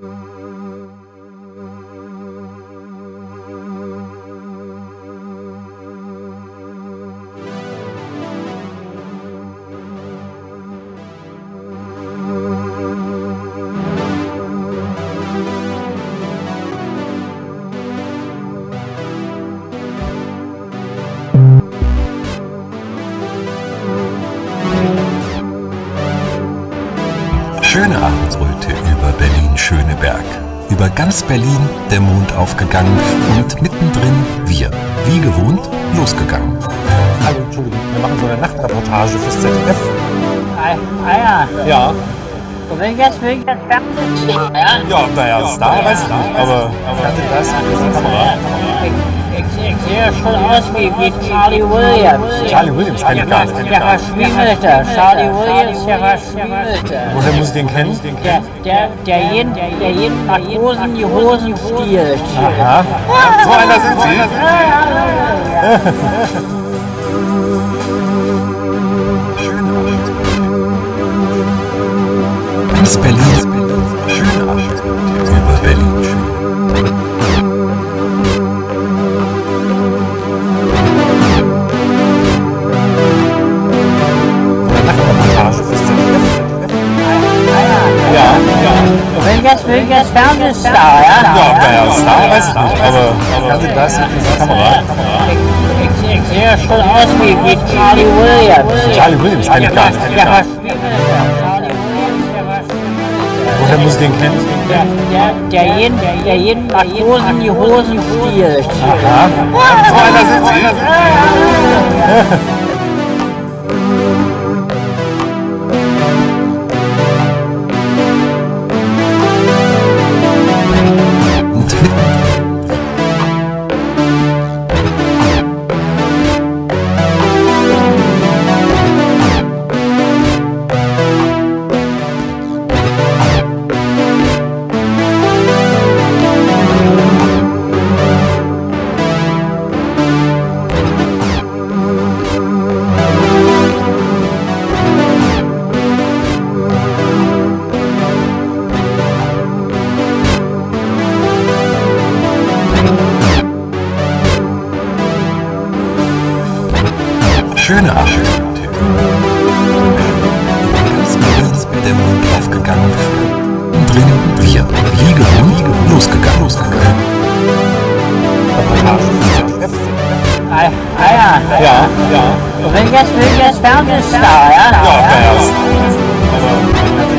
Schöne Berlin-Schöneberg. Über ganz Berlin der Mond aufgegangen und mittendrin wir, wie gewohnt, losgegangen. Hallo, Entschuldigung, wir machen so eine Nachtreportage fürs ZDF. Ah, ah ja, Ja, und wenn jetzt wegen des Fernsehens, ja, ja, naja, Star weiß ich nicht, aber Fernsehglas mit dieser Kamera. ich, ich, ich sehe schon aus wie, wie Charlie Williams. Charlie Williams kenn ich gar nicht. Der Verschwiemelte. Charlie Williams, der Verschwiemelte. Woher muss ich den kennen? Der, der, der jeden, der jeden Matrosen die Hosen stiehlt. Aha, so einer sind Sie. Ganz Berlin. Wegen des Fernsehstar, ja, Ja, naja, Star weiß ich nicht, aber Fernsehglas mit dieser Kamera. ich, ich, ich sehe schon aus wie, wie Charlie Williams. Charlie Williams kenn ich gar nicht. Woher muss ich den kennen? Der, der, der, jeden, der jeden Matrosen die Hosen stiehlt. Aha, so einer sind Mond aufgegangen. Und drin wir, wie gewohnt, losgegangen. losgegangen. Ah, ah ja. Ja, ja. Und wenn jetzt wegen des Fernsehstar, ja, Ja, naja,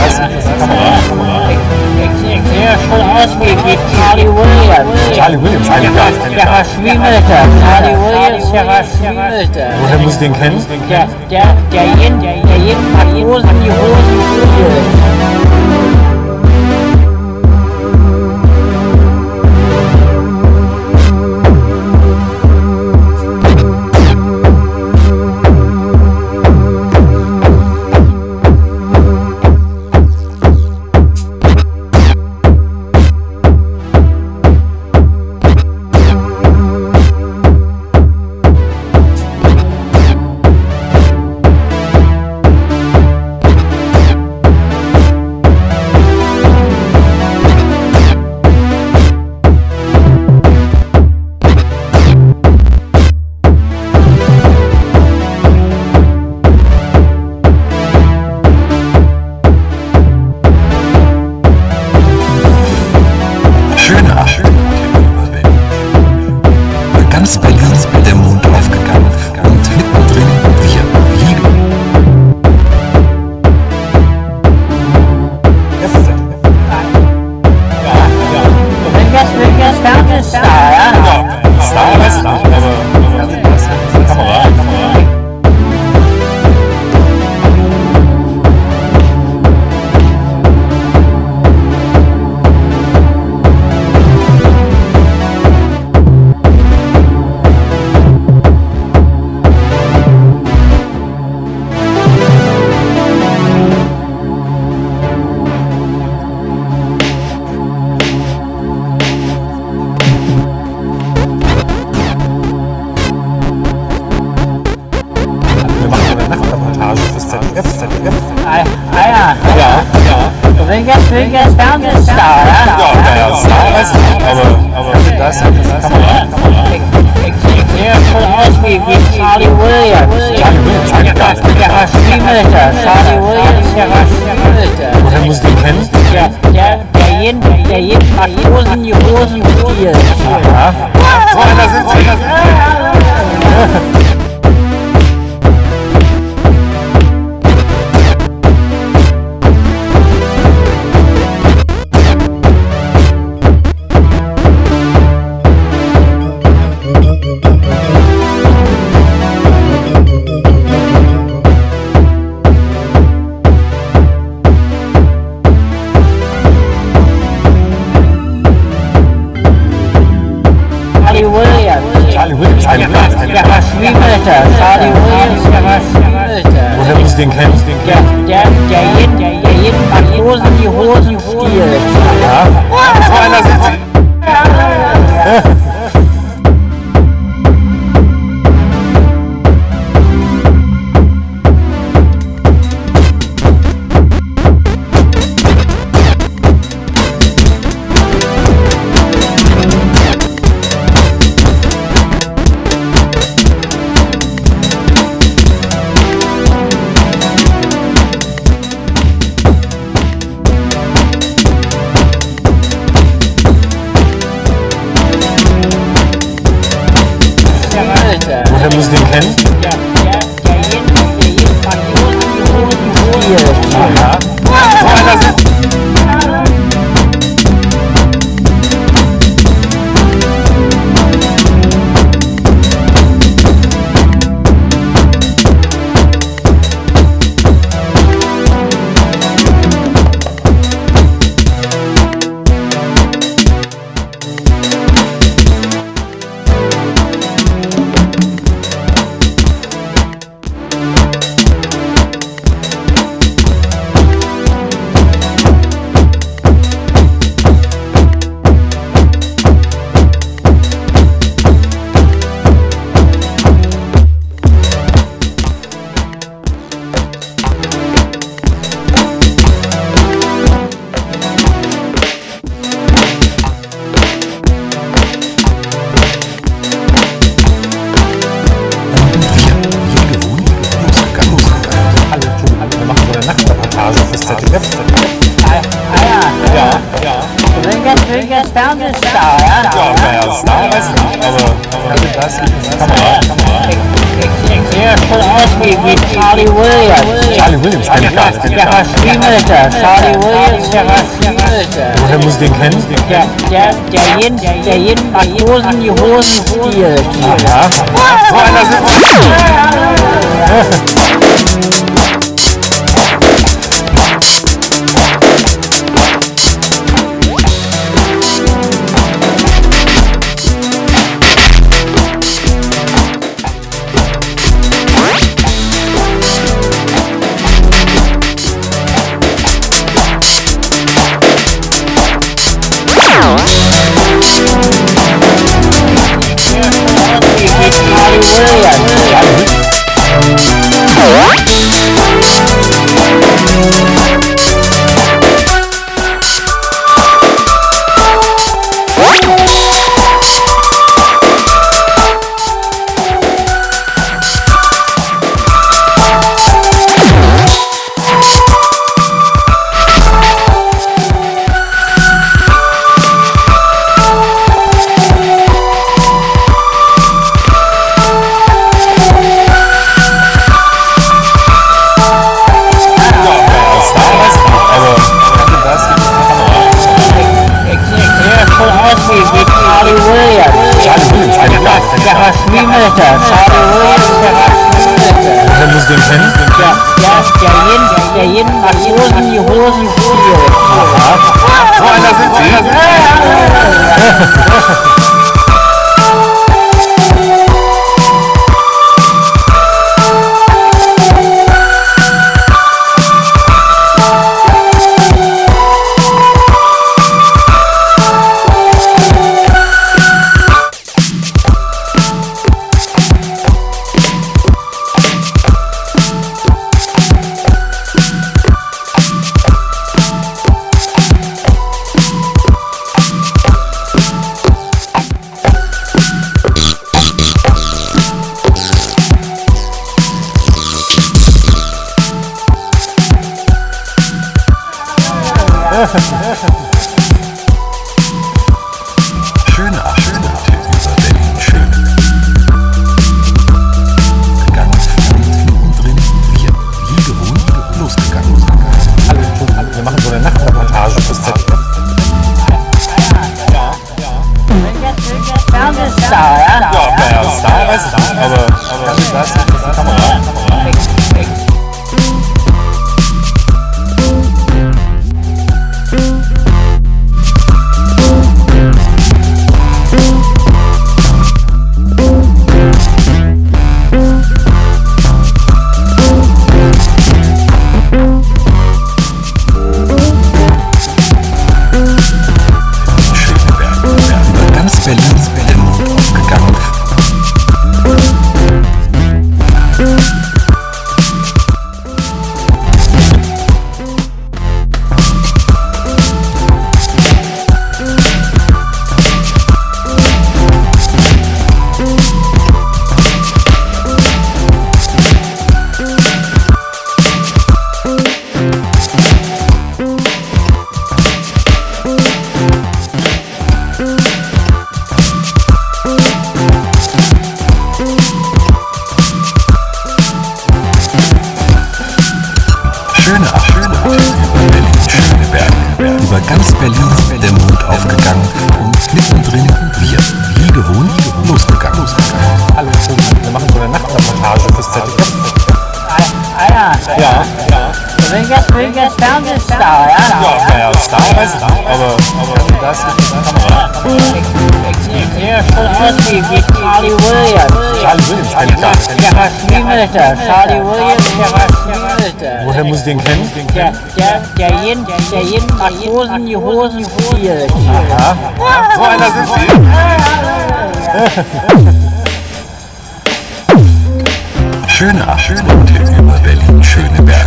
Fernsehglas mit dieser Kamera. ich, ich, sehe schon aus wie, wie Charlie Williams. Charlie Williams gar nicht. Der Verschwiemelte. Charlie Williams, der Verschwiemelte. Woher muss ich den kennen? Der, der, der jeden, der, der jeden Matrosen die Hosen Buenas, buenas. everything came Woher muss ich den kennen? Der, der, der jeden, der jeden hat Hosen, die Hosen, die. Ja. So einer sind wir. Hallelujah. Ganz Berlin der Mond aufgegangen und mittendrin wir, wie gewohnt, losgegangen. Hallo, jetzt, bin jetzt Fernsehstar, ja? Ja, naja, Star weiß ich nicht, aber, aber das ist die Kamera. Sehe schon aus wie, Charlie Williams. Charlie Williams ich gar nicht. Der Verschwiemelte, Charlie Williams, der Verschwiemelte. Woher muss ich den kennen? Der, der, der jeden, der jeden Matrosen die Hosen stiehlt. Ja, so einer sind Sie. Schöne Abschnitte über Berlin Schöneberg.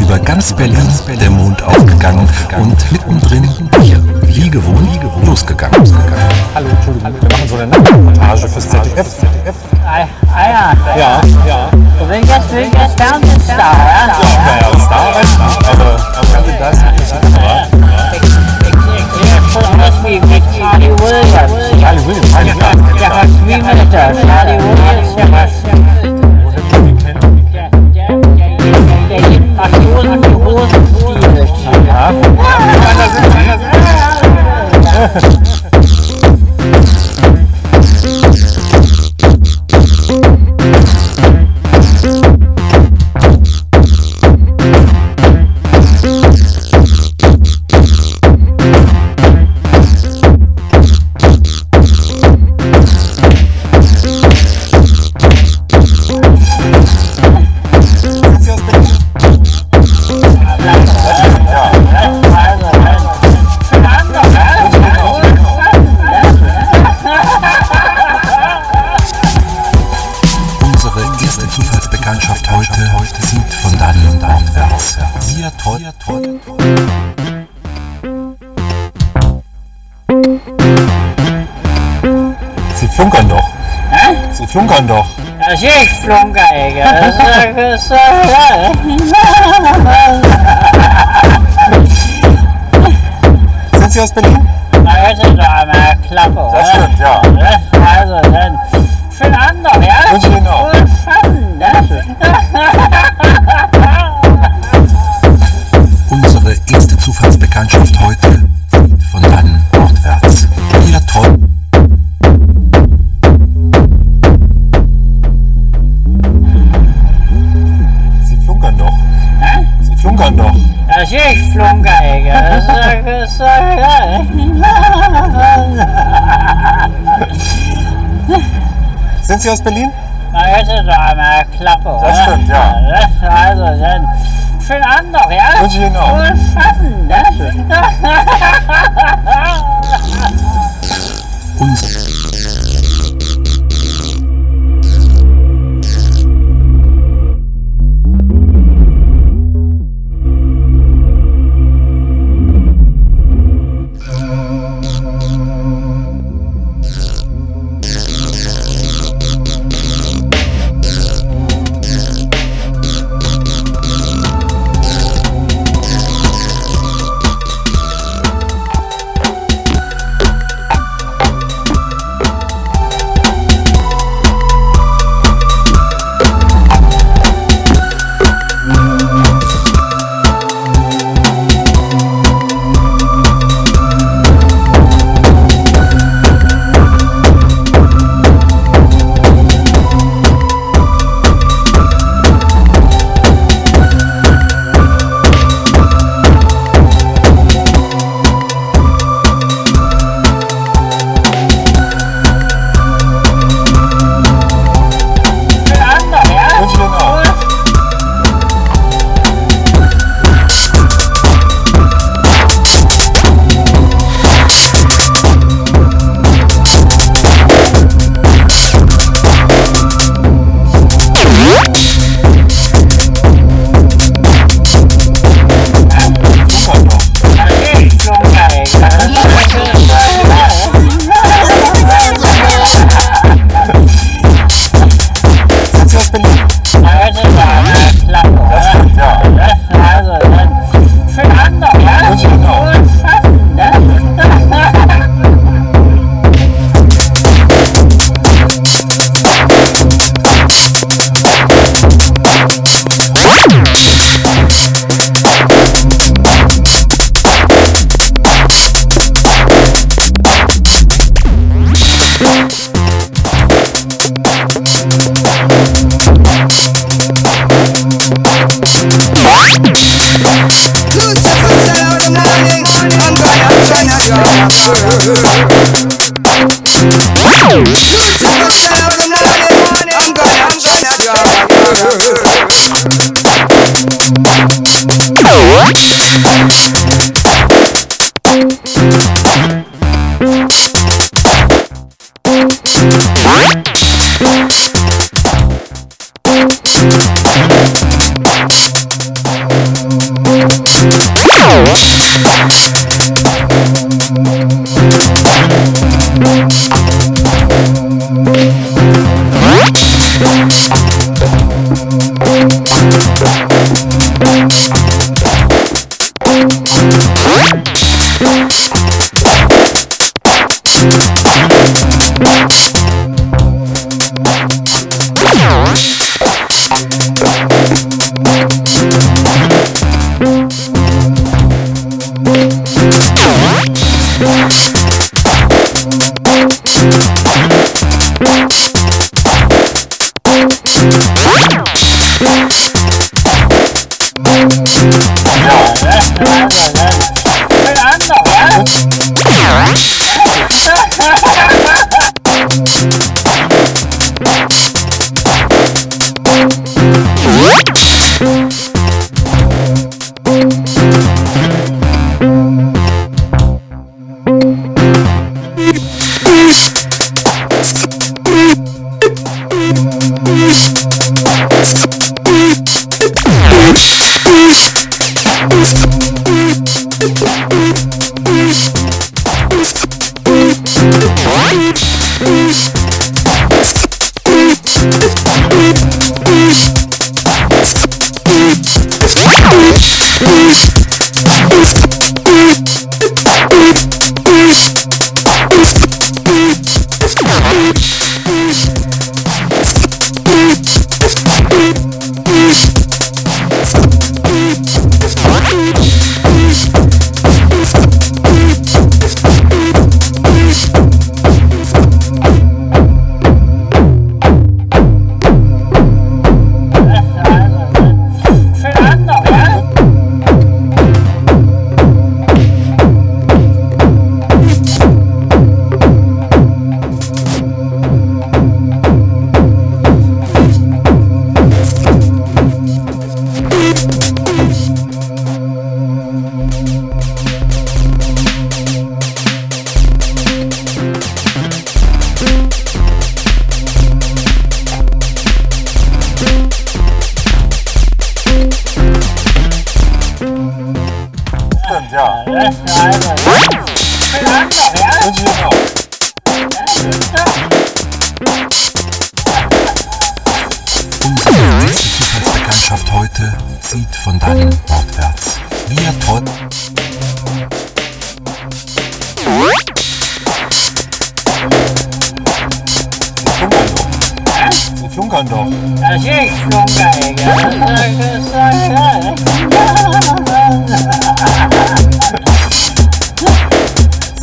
Über ganz Berlin der Mond aufgegangen und mittendrin wir, wie gewohnt, losgegangen. Hallo, Entschuldigung, wir machen so eine Nachtreportage fürs ZDF. Ah ah ja, Ja, ja. jetzt Fernsehstar, ja? Star weiß ich nicht, aber, aber das ist Charlie Williams. Charlie Williams kenn ich gar nicht. Der Verschwiemelte, Charlie Williams, die Hosen stiehlt. Ja, so einer Das ist Flunker, Das ist Sind Sie aus Berlin? Hört doch einmal Klappe. Das stimmt, ja. Also dann, schönen Abend noch, ja? Wünsche Ihnen auch. Gut schaffen, ne? Unsere erste Zufallsbekanntschaft heute Sie aus Berlin? Hört doch einmal Klappe. Das stimmt, ja. Also dann, schönen Abend noch, ja? Wünsche ich Ihnen auch. Gut schaffen, ne? Uns Wow. Thank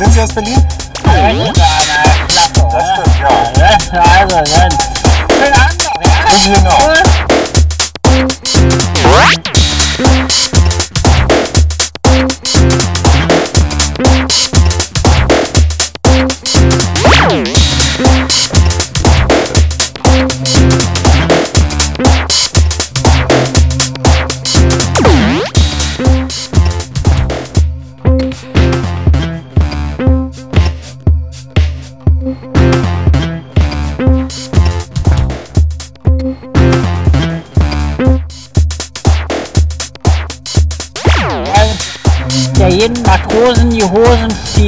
Sind Sie aus Berlin? Nein, Das stimmt, ja. Also, dann. Know.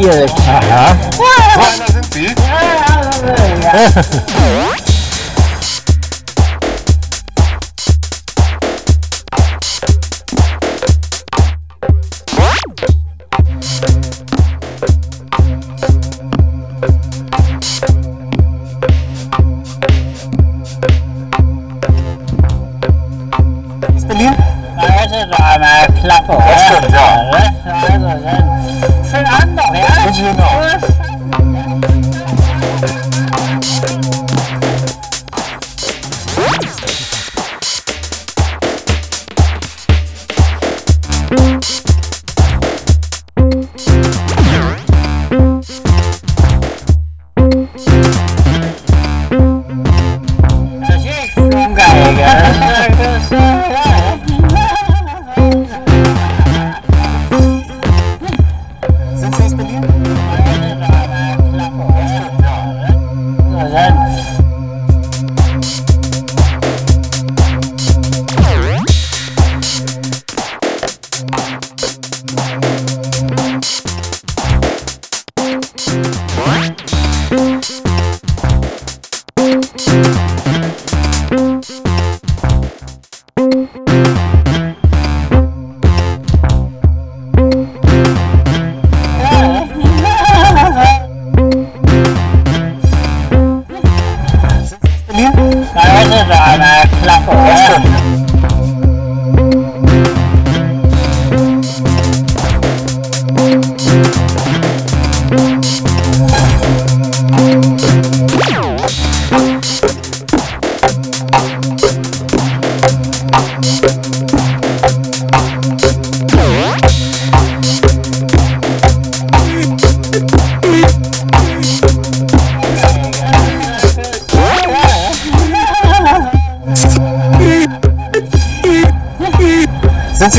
years uh-huh.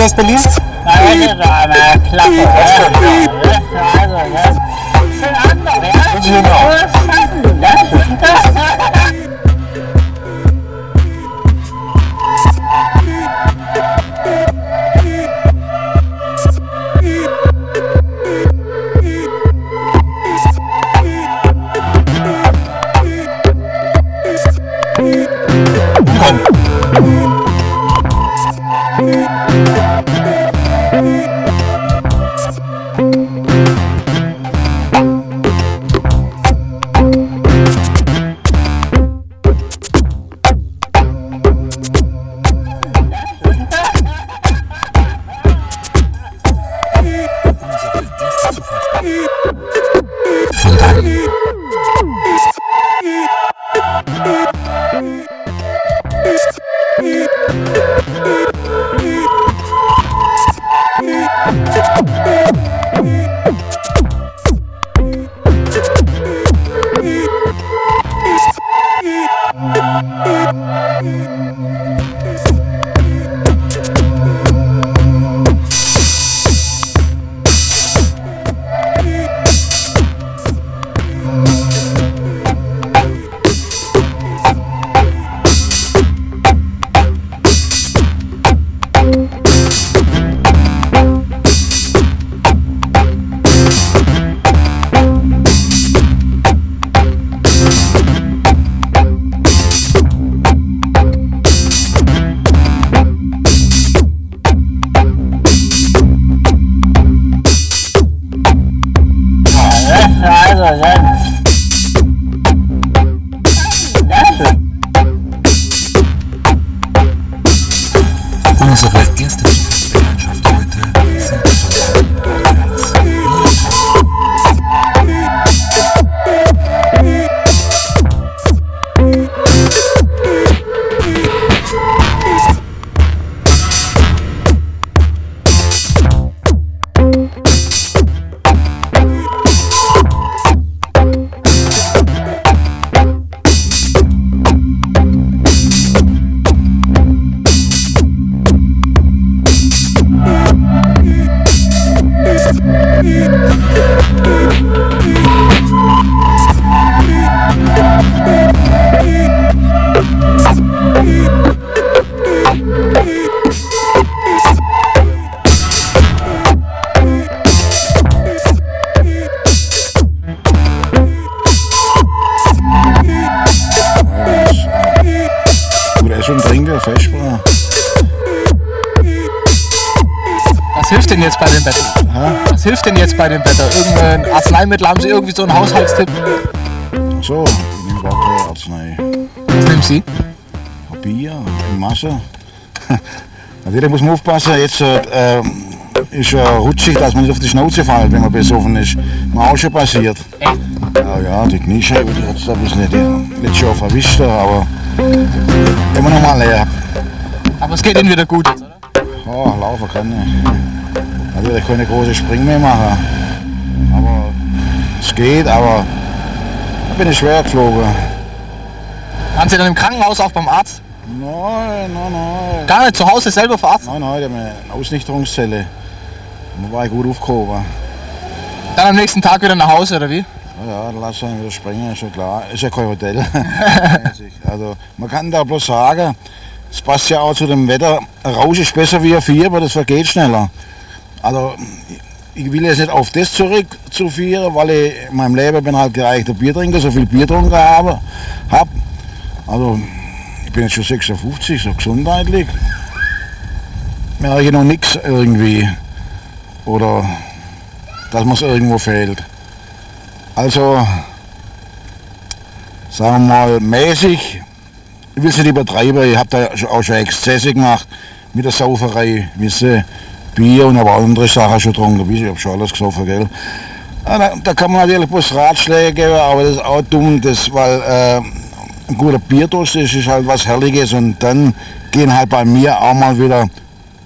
Aus Irgendein Arzneimittel? Haben Sie irgendwie so einen Haushaltstipp? So, ich nehme gar keine Arznei. Was nehmen Sie? Bier in Masse. Natürlich muss man aufpassen, jetzt äh, ist ja rutschig, dass man nicht auf die Schnauze fällt, wenn man besoffen ist. Mir auch schon passiert. Ja, ja, die Kniescheibe, die hat es ein bisschen nicht, nicht schon verwischt, aber immer noch mal leer. Aber es geht Ihnen wieder gut jetzt, oder? Ja, laufen kann ich. Natürlich keine große Spring mehr machen. Aber es geht, aber da bin ich schwer geflogen. Waren Sie dann im Krankenhaus auch beim Arzt? Nein, nein, nein. Gar nicht zu Hause selber verarztet? Nein, nein, die haben eine Ausnüchterungszelle. Da war ich gut aufgehoben. Dann am nächsten Tag wieder nach Hause, oder wie? Ja, ja, dann lass ihn wieder springen, ist ja klar. Ist ja kein Hotel. also, man kann da bloß sagen, es passt ja auch zu dem Wetter. Ein Rausch ist besser wie ein Fieber, das vergeht schneller. Also, ich will jetzt nicht auf das zurückzuführen, weil ich in meinem Leben bin halt gereichter Biertrinker, so viel Bier getrunken habe. Hab. Also, ich bin jetzt schon 56, so gesundheitlich. Merke ich noch nichts irgendwie. Oder dass mir es irgendwo fehlt. Also, sagen wir mal, mäßig, ich will es nicht übertreiben, ich habe da auch schon Exzesse gemacht mit der Sauferei, wisst Bier und aber andere Sachen schon getrunken, ich habe schon alles gesoffen, gell. Da, da kann man natürlich bloß Ratschläge geben, aber das ist auch dumm, das, weil äh, ein guter Bierdurst ist, ist halt was Herrliches und dann gehen halt bei mir auch mal wieder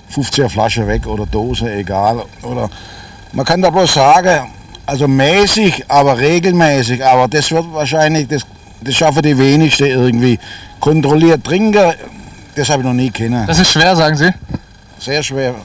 15 Flaschen weg oder Dose, egal. Oder man kann da bloß sagen, also mäßig, aber regelmäßig, aber das wird wahrscheinlich, das, das schaffen die wenigsten irgendwie. Kontrolliert trinken, das habe ich noch nie kennen. Das ist schwer, sagen Sie. Sehr schwer.